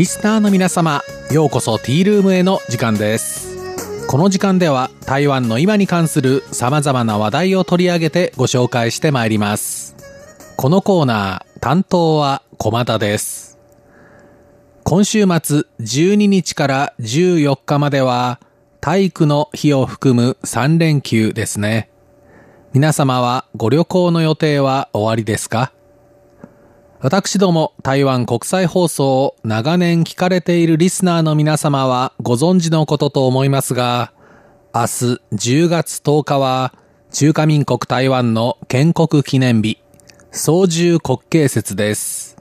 リスナーの皆様、ようこそティールームへの時間です。この時間では台湾の今に関する様々な話題を取り上げてご紹介してまいります。このコーナー、担当は駒田です。今週末12日から14日までは体育の日を含む3連休ですね。皆様はご旅行の予定は終わりですか？私ども台湾国際放送を長年聞かれているリスナーの皆様はご存知のことと思いますが、明日10月10日は中華民国台湾の建国記念日、総重国慶節です。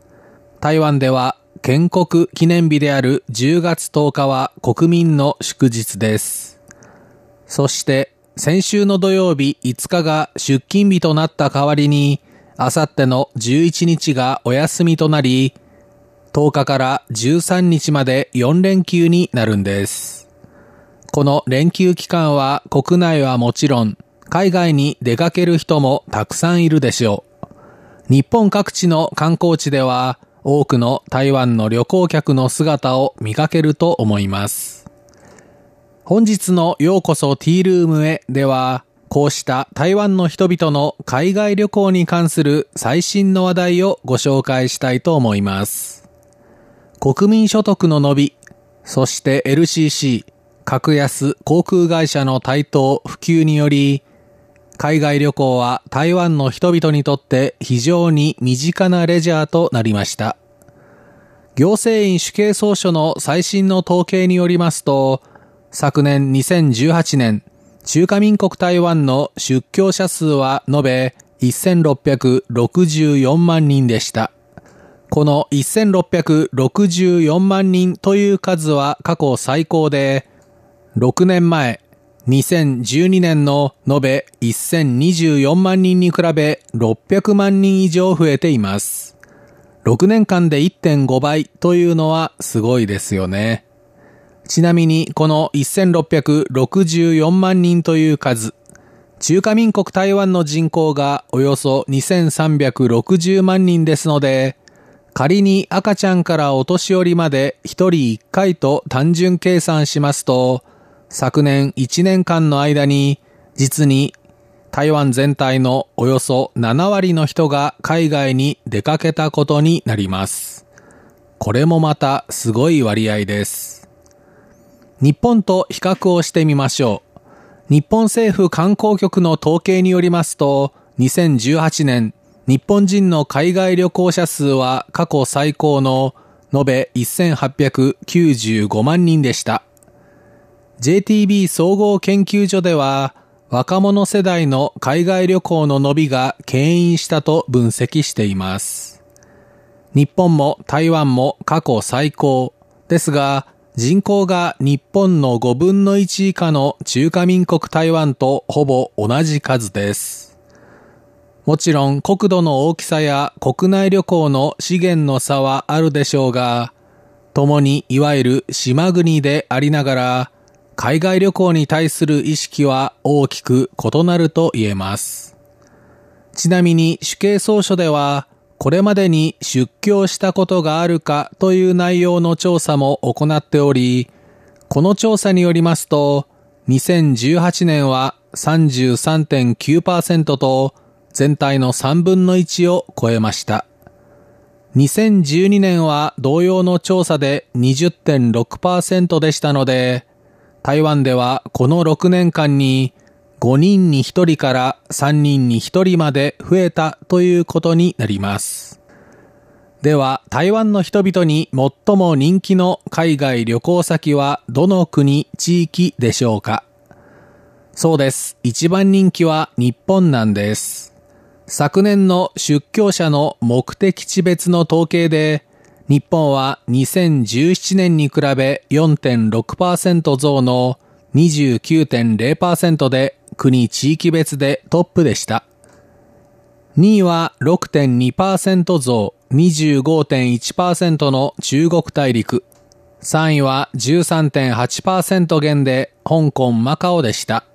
台湾では建国記念日である10月10日は国民の祝日です。そして先週の土曜日5日が出勤日となった代わりに、あさっての11日がお休みとなり、10日から13日まで4連休になるんです。この連休期間は国内はもちろん、海外に出かける人もたくさんいるでしょう。日本各地の観光地では、多くの台湾の旅行客の姿を見かけると思います。本日のようこそティールームへでは、こうした台湾の人々の海外旅行に関する最新の話題をご紹介したいと思います。国民所得の伸び、そして LCC、格安航空会社の台頭普及により、海外旅行は台湾の人々にとって非常に身近なレジャーとなりました。行政院主計総書の最新の統計によりますと、昨年2018年、中華民国台湾の出境者数は延べ1664万人でした。この1664万人という数は過去最高で、6年前、2012年の延べ1024万人に比べ600万人以上増えています。6年間で1.5倍というのはすごいですよね。ちなみにこの1664万人という数、中華民国台湾の人口がおよそ2360万人ですので、仮に赤ちゃんからお年寄りまで1人1回と単純計算しますと、昨年1年間の間に実に台湾全体のおよそ7割の人が海外に出かけたことになります。これもまたすごい割合です。日本と比較をしてみましょう。日本政府観光局の統計によりますと、2018年、日本人の海外旅行者数は過去最高の延べ1895万人でした。JTB 総合研究所では、若者世代の海外旅行の伸びが牽引したと分析しています。日本も台湾も過去最高ですが、人口が日本の5分の1以下の中華民国台湾とほぼ同じ数です。もちろん国土の大きさや国内旅行の資源の差はあるでしょうが、共にいわゆる島国でありながら、海外旅行に対する意識は大きく異なると言えます。ちなみに主計総書では、これまでに出境したことがあるかという内容の調査も行っており、この調査によりますと、2018年は33.9%と全体の3分の1を超えました。2012年は同様の調査で20.6%でしたので、台湾ではこの6年間に5人に1人から3人に1人まで増えたということになります。では、台湾の人々に最も人気の海外旅行先はどの国、地域でしょうか？そうです。一番人気は日本なんです。昨年の出境者の目的地別の統計で、日本は2017年に比べ4.6%増の29.0%で国地域別でトップでした。2位は6.2%増25.1%の中国大陸。3位は13.8%減で香港マカオでした。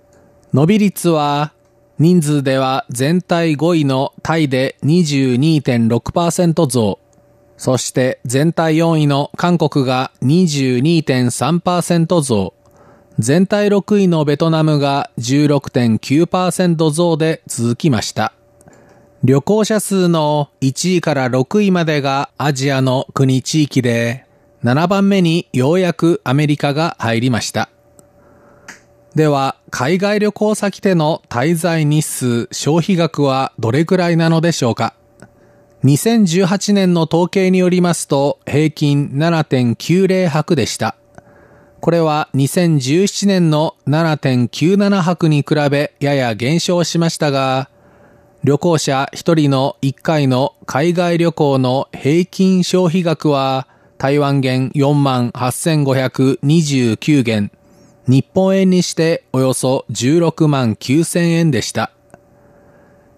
伸び率は人数では全体5位のタイで22.6%増。そして全体4位の韓国が22.3%増。全体6位のベトナムが16.9%増で続きました。旅行者数の1位から6位までがアジアの国地域で、7番目にようやくアメリカが入りました。では、海外旅行先での滞在日数、消費額はどれくらいなのでしょうか2018年の統計によりますと、平均7.90泊でした。これは2017年の7.97泊に比べやや減少しましたが、旅行者1人の1回の海外旅行の平均消費額は台湾元4万8529元、日本円にしておよそ16万9000円でした。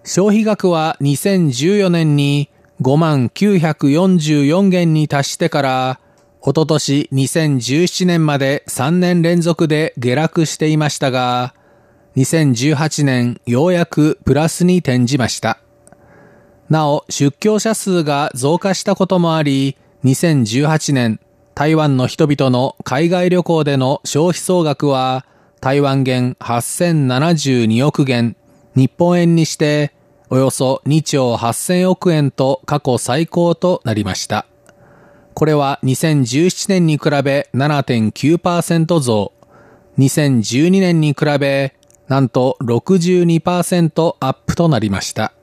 消費額は2014年に5万944元に達してから、おととし2017年まで3年連続で下落していましたが、2018年ようやくプラスに転じました。なお、出境者数が増加したこともあり、2018年、台湾の人々の海外旅行での消費総額は、台湾元8072億元、日本円にしておよそ2兆8000億円と過去最高となりました。これは2017年に比べ7.9%増、2012年に比べなんと62%アップとなりました。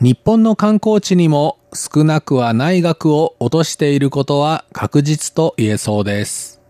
日本の観光地にも少なくはない額を落としていることは確実と言えそうです。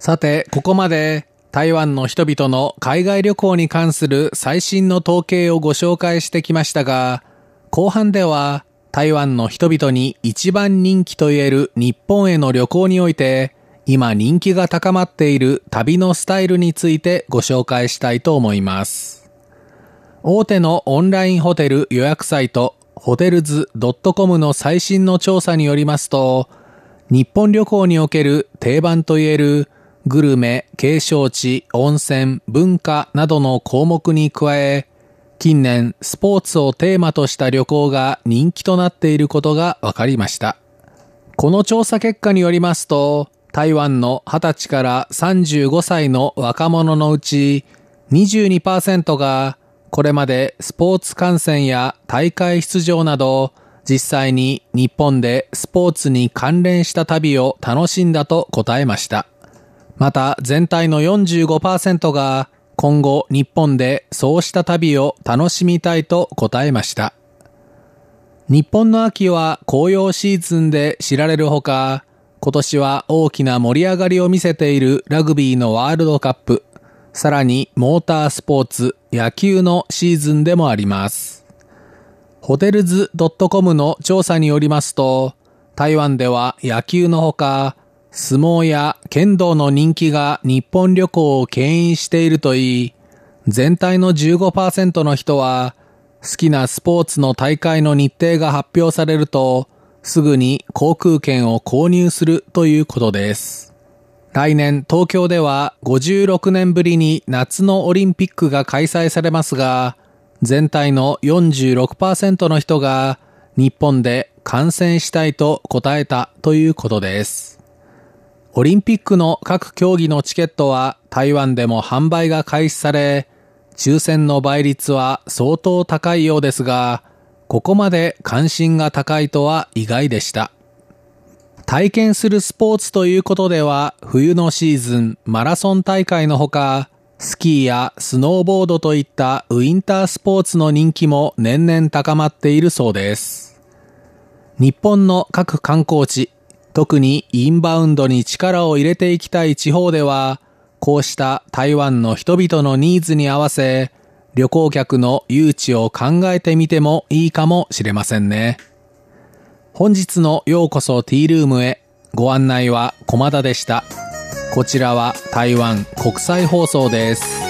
さて、ここまで台湾の人々の海外旅行に関する最新の統計をご紹介してきましたが、後半では台湾の人々に一番人気と言える日本への旅行において、今人気が高まっている旅のスタイルについてご紹介したいと思います。大手のオンラインホテル予約サイト、ホテルズ .com の最新の調査によりますと、日本旅行における定番と言えるグルメ、景勝地、温泉、文化などの項目に加え、近年スポーツをテーマとした旅行が人気となっていることが分かりました。この調査結果によりますと、台湾の20歳から35歳の若者のうち22%がこれまでスポーツ観戦や大会出場など実際に日本でスポーツに関連した旅を楽しんだと答えました。また全体の45%が今後日本でそうした旅を楽しみたいと答えました。日本の秋は紅葉シーズンで知られるほか、今年は大きな盛り上がりを見せているラグビーのワールドカップ、さらにモータースポーツ、野球のシーズンでもあります。ホテルズ .com の調査によりますと、台湾では野球のほか、相撲や剣道の人気が日本旅行を牽引しているといい、全体の15%の人は、好きなスポーツの大会の日程が発表されると、すぐに航空券を購入するということです。来年東京では56年ぶりに夏のオリンピックが開催されますが、全体の46%の人が日本で観戦したいと答えたということです。オリンピックの各競技のチケットは台湾でも販売が開始され、抽選の倍率は相当高いようですが、ここまで関心が高いとは意外でした。体験するスポーツということでは、冬のシーズンマラソン大会のほか、スキーやスノーボードといったウィンタースポーツの人気も年々高まっているそうです。日本の各観光地、特にインバウンドに力を入れていきたい地方では、こうした台湾の人々のニーズに合わせ、旅行客の誘致を考えてみてもいいかもしれませんね。本日のようこそティールームへご案内は駒田でした。こちらは台湾国際放送です。